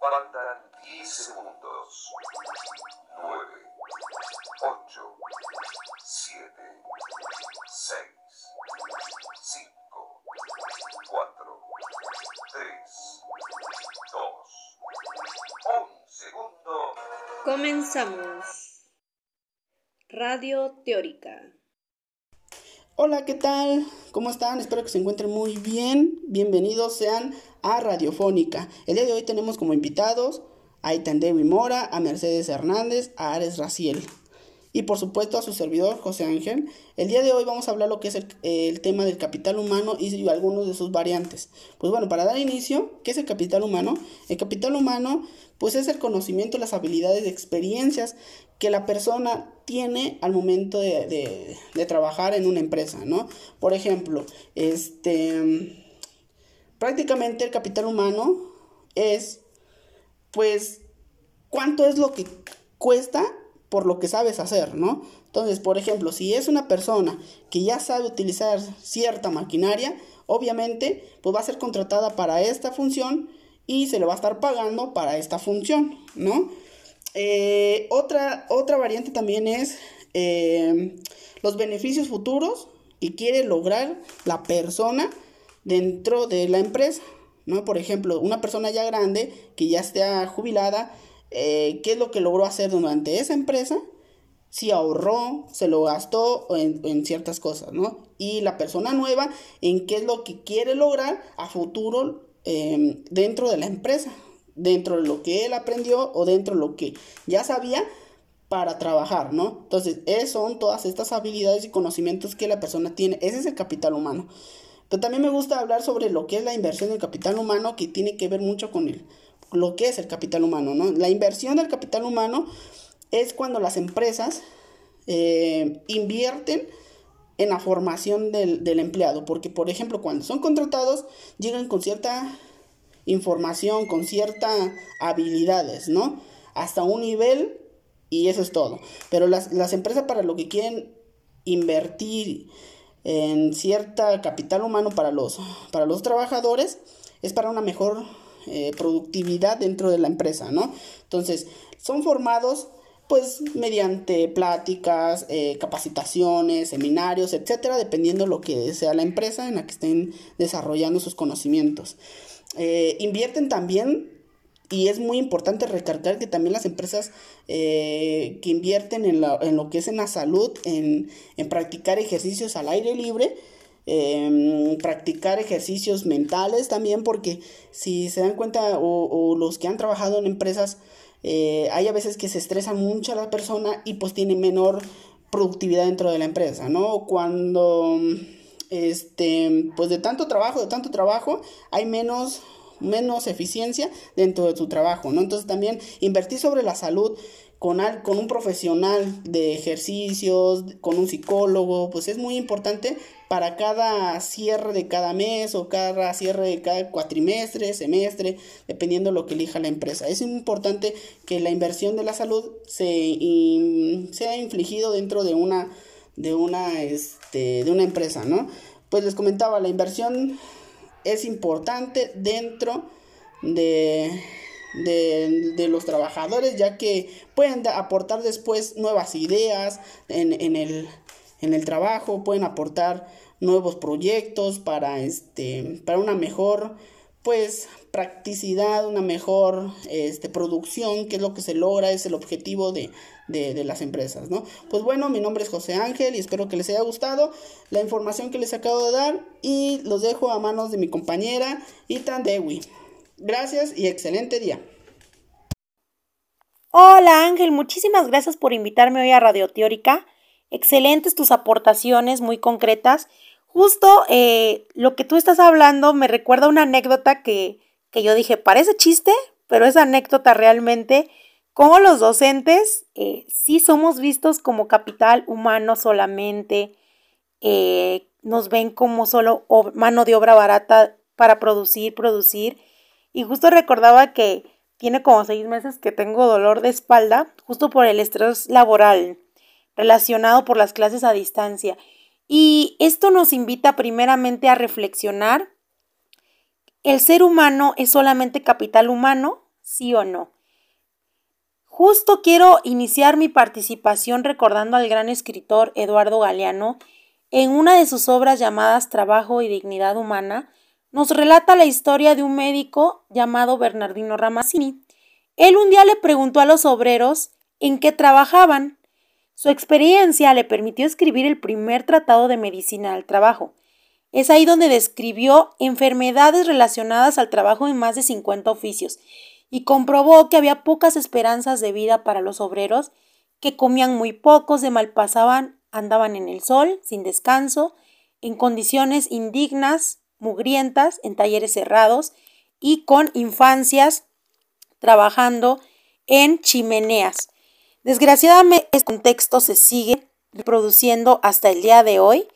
Faltan 10 segundos. 9, 8, 7, 6, 5, 4, 3, 2, 1 segundo. Comenzamos. Radio Teórica. Hola, ¿qué tal? ¿Cómo están? Espero que se encuentren muy bien. Bienvenidos sean a Radiofónica. El día de hoy tenemos como invitados a Itandewi Mora, a Mercedes Hernández, a Ares Raciel y por supuesto a su servidor José Ángel. El día de hoy vamos a hablar lo que es el, tema del capital humano y algunos de sus variantes. Pues bueno, para dar inicio, ¿qué es el capital humano? El capital humano pues es el conocimiento, las habilidades, experiencias que la persona tiene al momento de, de, de trabajar en una empresa, ¿no? Por ejemplo, este prácticamente el capital humano es pues cuánto es lo que cuesta por lo que sabes hacer, ¿no? Entonces, por ejemplo, si es una persona que ya sabe utilizar cierta maquinaria, obviamente, pues va a ser contratada para esta función y se le va a estar pagando para esta función, ¿no? Eh, otra, otra variante también es eh, los beneficios futuros que quiere lograr la persona dentro de la empresa, ¿no? Por ejemplo, una persona ya grande que ya esté jubilada, eh, qué es lo que logró hacer durante esa empresa, si ahorró, se lo gastó en, en, ciertas cosas, ¿no? Y la persona nueva, en qué es lo que quiere lograr a futuro eh, dentro de la empresa, dentro de lo que él aprendió o dentro de lo que ya sabía para trabajar, ¿no? Entonces, son todas estas habilidades y conocimientos que la persona tiene. Ese es el capital humano. Pero también me gusta hablar sobre lo que es la inversión del capital humano, que tiene que ver mucho con el, lo que es el capital humano, ¿no? La inversión del capital humano es cuando las empresas eh, invierten en la formación del, del, empleado, porque por ejemplo cuando son contratados llegan con cierta información, con ciertas habilidades, ¿no? Hasta un nivel y eso es todo. Pero las, las empresas para lo que quieren invertir en cierta capital humano para los, para los trabajadores es para una mejor eh, productividad dentro de la empresa, ¿no? Entonces, son formados pues mediante pláticas, eh, capacitaciones, seminarios, etcétera, dependiendo lo que sea la empresa en la que estén desarrollando sus conocimientos. Eh, invierten también y es muy importante recargar que también las empresas que invierten en, la, en, lo que es en la salud, en, en practicar ejercicios al aire libre, eh, practicar ejercicios mentales también, porque si se dan cuenta o, o los que han trabajado en empresas, eh, hay a veces que se estresa mucho a la persona y pues tiene menor productividad dentro de la empresa, ¿no? Cuando, este, pues de tanto trabajo, de tanto trabajo, hay menos menos eficiencia dentro de tu trabajo, ¿no? Entonces también invertir sobre la salud con, al, con un profesional de ejercicios, con un psicólogo, pues es muy importante para cada cierre de cada mes o cada cierre de cada cuatrimestre, semestre, dependiendo de lo que elija la empresa. Es importante que la inversión de la salud se in, sea infligido dentro de una, de una, este, de una empresa, ¿no? Pues les comentaba, la inversión es importante dentro de, de, de, los trabajadores, ya que pueden aportar después nuevas ideas en, en, el, en el trabajo, pueden aportar nuevos proyectos para, este, para una mejor pues practicidad, una mejor este, producción, que es lo que se logra, es el objetivo de, de, de, las empresas, ¿no? Pues bueno, mi nombre es José Ángel y espero que les haya gustado la información que les acabo de dar y los dejo a manos de mi compañera Itan Dewi. Gracias y excelente día. Hola Ángel, muchísimas gracias por invitarme hoy a Radio Teórica. Excelentes tus aportaciones, muy concretas. Justo eh, lo que tú estás hablando me recuerda una anécdota que, que yo dije, parece chiste, pero es anécdota realmente. Como los docentes eh, sí somos vistos como capital humano solamente, eh, nos ven como solo mano de obra barata para producir, producir. Y justo recordaba que tiene como seis meses que tengo dolor de espalda, justo por el estrés laboral relacionado por las clases a distancia. Y esto nos invita primeramente a reflexionar, ¿el ser humano es solamente capital humano? ¿Sí o no? Justo quiero iniciar mi participación recordando al gran escritor Eduardo Galeano en una de sus obras llamadas Trabajo y Dignidad Humana, nos relata la historia de un médico llamado Bernardino Ramazzini. Él un día le preguntó a los obreros en qué trabajaban. Su experiencia le permitió escribir el primer tratado de medicina al trabajo. Es ahí donde describió enfermedades relacionadas al trabajo en más de 50 oficios y comprobó que había pocas esperanzas de vida para los obreros que comían muy pocos, de mal pasaban, andaban en el sol, sin descanso, en condiciones indignas, mugrientas, en talleres cerrados y con infancias trabajando en chimeneas. Desgraciadamente, este contexto se sigue reproduciendo hasta el día de hoy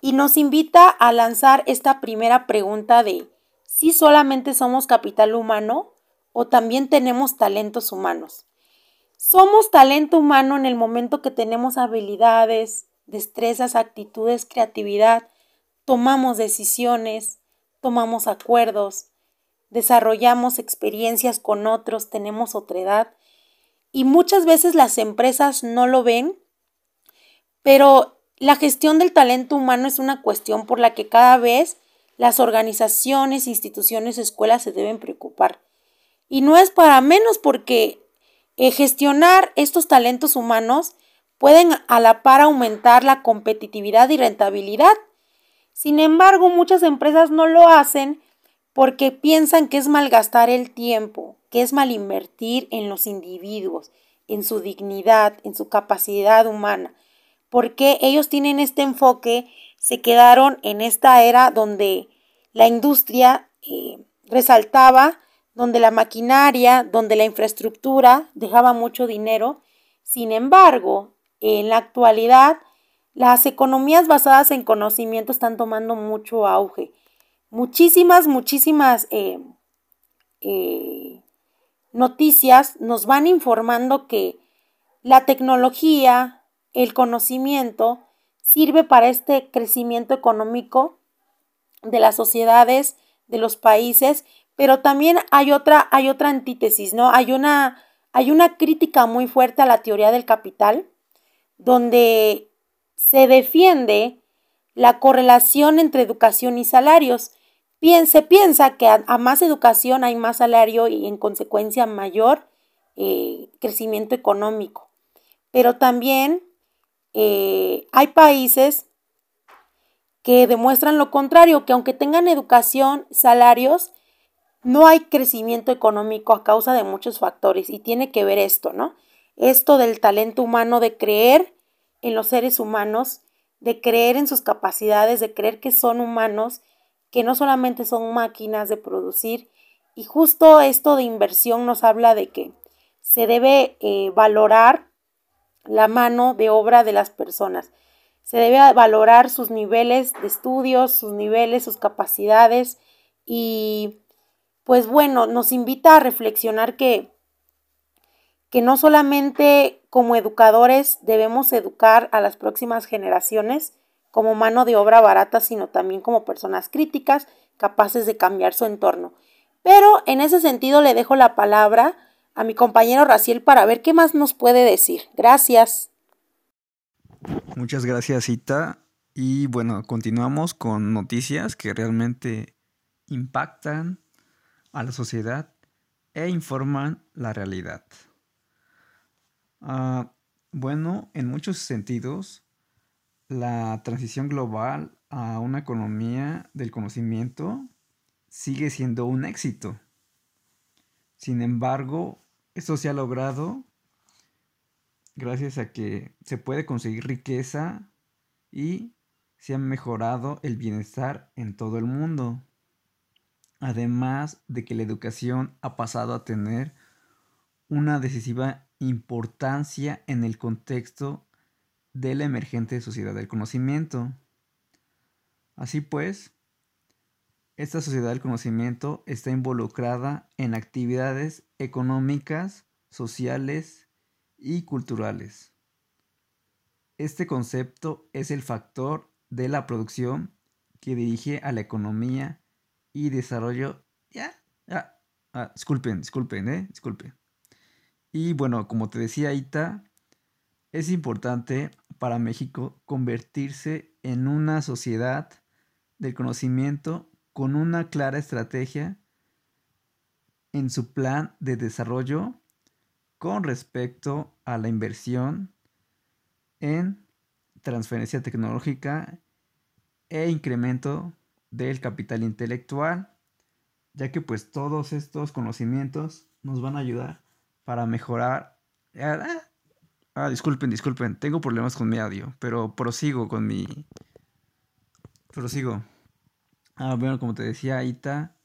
y nos invita a lanzar esta primera pregunta de si solamente somos capital humano o también tenemos talentos humanos. Somos talento humano en el momento que tenemos habilidades, destrezas, actitudes, creatividad, tomamos decisiones, tomamos acuerdos, desarrollamos experiencias con otros, tenemos otredad y muchas veces las empresas no lo ven, pero la gestión del talento humano es una cuestión por la que cada vez las organizaciones, instituciones, escuelas se deben preocupar. Y no es para menos porque eh, gestionar estos talentos humanos pueden a la par aumentar la competitividad y rentabilidad. Sin embargo, muchas empresas no lo hacen porque piensan que es malgastar el tiempo, que es mal invertir en los individuos, en su dignidad, en su capacidad humana, porque ellos tienen este enfoque, se quedaron en esta era donde la industria eh, resaltaba donde la maquinaria, donde la infraestructura dejaba mucho dinero. Sin embargo, en la actualidad, las economías basadas en conocimiento están tomando mucho auge. Muchísimas, muchísimas eh, eh, noticias nos van informando que la tecnología, el conocimiento, sirve para este crecimiento económico de las sociedades, de los países, pero también hay otra, hay otra antítesis, ¿no? Hay una, hay una crítica muy fuerte a la teoría del capital, donde se defiende la correlación entre educación y salarios. Se piensa que a, más educación hay más salario y en consecuencia mayor eh, crecimiento económico. Pero también eh, hay países que demuestran lo contrario, que aunque tengan educación, salarios, no hay crecimiento económico a causa de muchos factores y tiene que ver esto, ¿no? Esto del talento humano, de creer en los seres humanos, de creer en sus capacidades, de creer que son humanos, que no solamente son máquinas de producir. Y justo esto de inversión nos habla de que se debe eh, valorar la mano de obra de las personas. Se debe valorar sus niveles de estudios, sus niveles, sus capacidades y pues bueno, nos invita a reflexionar que, que no solamente como educadores debemos educar a las próximas generaciones como mano de obra barata, sino también como personas críticas, capaces de cambiar su entorno. Pero en ese sentido le dejo la palabra a mi compañero Raciel para ver qué más nos puede decir. Gracias. Muchas gracias, Cita. Y bueno, continuamos con noticias que realmente impactan a la sociedad e informan la realidad. Ah, bueno, en muchos sentidos, la transición global a una economía del conocimiento sigue siendo un éxito. Sin embargo, esto se ha logrado gracias a que se puede conseguir riqueza y se ha mejorado el bienestar en todo el mundo además de que la educación ha pasado a tener una decisiva importancia en el contexto de la emergente sociedad del conocimiento. Así pues, esta sociedad del conocimiento está involucrada en actividades económicas, sociales y culturales. Este concepto es el factor de la producción que dirige a la economía y desarrollo. Ya. Ah, disculpen, disculpen, eh, disculpen. Y bueno, como te decía Ita, es importante para México convertirse en una sociedad del conocimiento con una clara estrategia en su plan de desarrollo con respecto a la inversión en transferencia tecnológica e incremento del capital intelectual, ya que pues todos estos conocimientos nos van a ayudar para mejorar. Ah, ah, disculpen, disculpen, tengo problemas con mi audio, pero prosigo con mi... Prosigo. Ah, bueno, como te decía, Ita,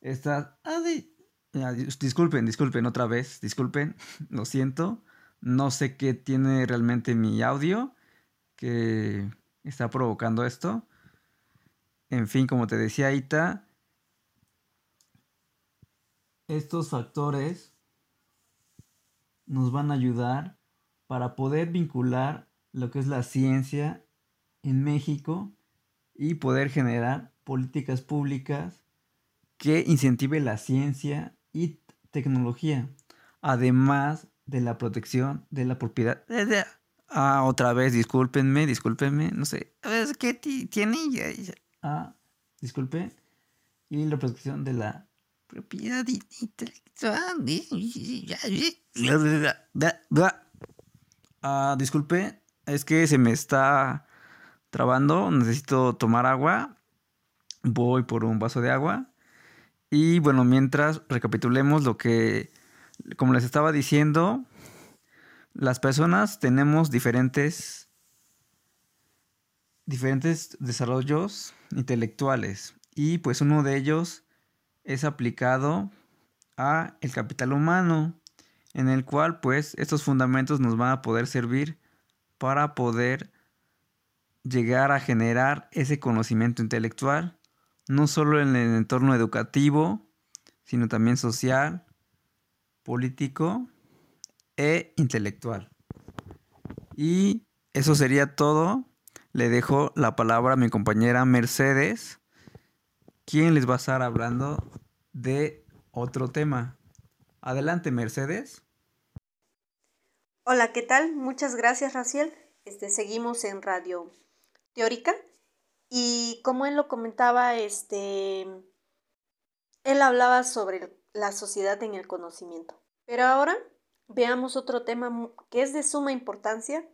está... Ah, disculpen, disculpen otra vez, disculpen, lo siento. No sé qué tiene realmente mi audio que está provocando esto. En fin, como te decía Ita, estos factores nos van a ayudar para poder vincular lo que es la ciencia en México y poder generar políticas públicas que incentive la ciencia y tecnología, además de la protección de la propiedad. Ah, otra vez, discúlpenme, discúlpenme, no sé, ¿qué tiene? Ah, disculpe. Y la protección de la propiedad intelectual. Ah, disculpe, es que se me está trabando, necesito tomar agua. Voy por un vaso de agua. Y bueno, mientras recapitulemos lo que, como les estaba diciendo, las personas tenemos diferentes, diferentes desarrollos intelectuales y pues uno de ellos es aplicado a el capital humano en el cual pues estos fundamentos nos van a poder servir para poder llegar a generar ese conocimiento intelectual, no solo en el entorno educativo, sino también social, político e intelectual. Y eso sería todo. Le dejo la palabra a mi compañera Mercedes, quien les va a estar hablando de otro tema. Adelante, Mercedes. Hola, ¿qué tal? Muchas gracias, Raciel. Este, seguimos en Radio Teórica y como él lo comentaba, este, él hablaba sobre la sociedad en el conocimiento. Pero ahora veamos otro tema que es de suma importancia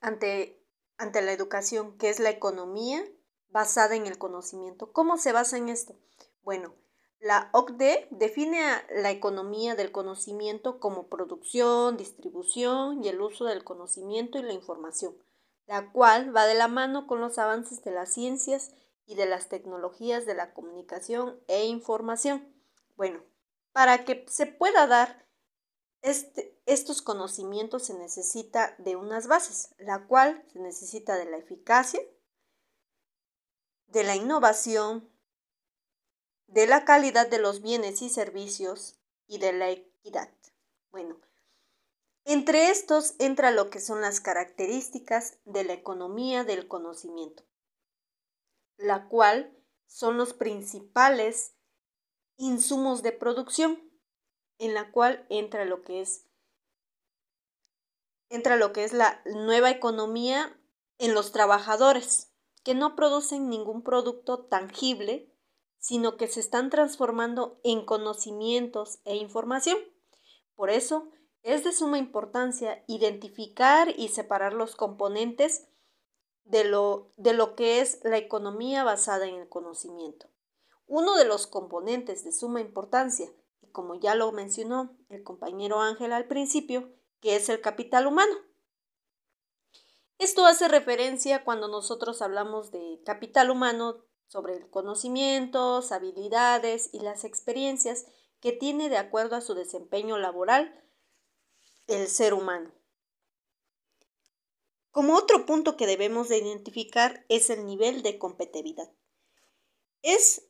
ante, ante la educación, que es la economía basada en el conocimiento. ¿Cómo se basa en esto? Bueno, la OCDE define a la economía del conocimiento como producción, distribución y el uso del conocimiento y la información, la cual va de la mano con los avances de las ciencias y de las tecnologías de la comunicación e información. Bueno, para que se pueda dar este, estos conocimientos se necesita de unas bases, la cual se necesita de la eficacia, de la innovación, de la calidad de los bienes y servicios y de la equidad. Bueno, entre estos entra lo que son las características de la economía del conocimiento, la cual son los principales insumos de producción, en la cual entra lo que es entra lo que es la nueva economía en los trabajadores, que no producen ningún producto tangible sino que se están transformando en conocimientos e información. Por eso, es de suma importancia identificar y separar los componentes de lo, de lo que es la economía basada en el conocimiento. Uno de los componentes de suma importancia, y como ya lo mencionó el compañero Ángel al principio, que es el capital humano. Esto hace referencia cuando nosotros hablamos de capital humano sobre el conocimientos, habilidades y las experiencias que tiene de acuerdo a su desempeño laboral el ser humano. Como otro punto que debemos de identificar es el nivel de competitividad. Es,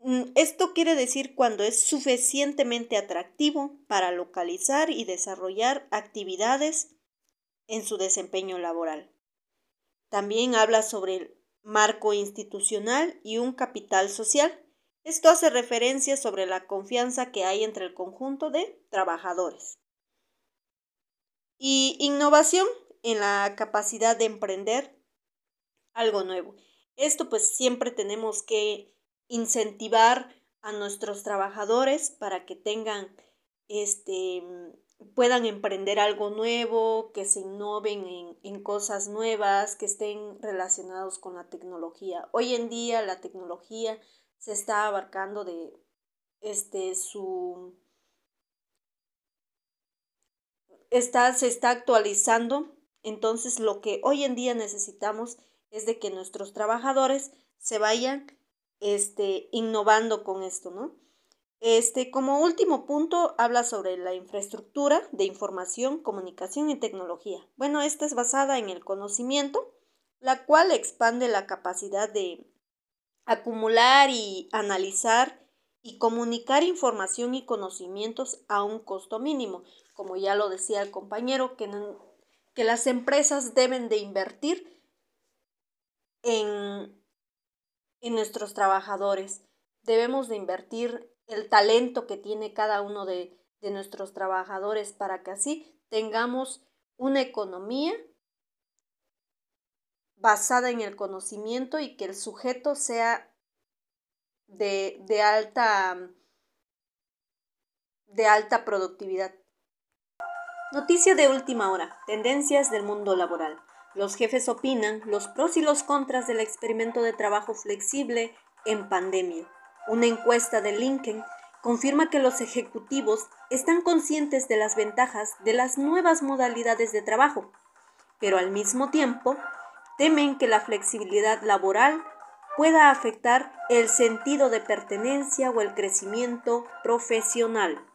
mm, esto quiere decir cuando es suficientemente atractivo para localizar y desarrollar actividades en su desempeño laboral. También habla sobre el marco institucional y un capital social. Esto hace referencia sobre la confianza que hay entre el conjunto de trabajadores. Y innovación en la capacidad de emprender algo nuevo. Esto pues siempre tenemos que incentivar a nuestros trabajadores para que tengan este puedan emprender algo nuevo, que se innoven en, en, cosas nuevas, que estén relacionados con la tecnología. Hoy en día la tecnología se está abarcando de este su está se está actualizando entonces lo que hoy en día necesitamos es de que nuestros trabajadores se vayan este innovando con esto no este como último punto habla sobre la infraestructura de información comunicación y tecnología bueno esta es basada en el conocimiento la cual expande la capacidad de acumular y analizar y comunicar información y conocimientos a un costo mínimo. Como ya lo decía el compañero, que, que las empresas deben de invertir en, en nuestros trabajadores. Debemos de invertir el talento que tiene cada uno de, de nuestros trabajadores para que así tengamos una economía basada en el conocimiento y que el sujeto sea de, de, alta, de alta productividad. Noticia de última hora. Tendencias del mundo laboral. Los jefes opinan los pros y los contras del experimento de trabajo flexible en pandemia. Una encuesta de LinkedIn confirma que los ejecutivos están conscientes de las ventajas de las nuevas modalidades de trabajo, pero al mismo tiempo temen que la flexibilidad laboral pueda afectar el sentido de pertenencia o el crecimiento profesional.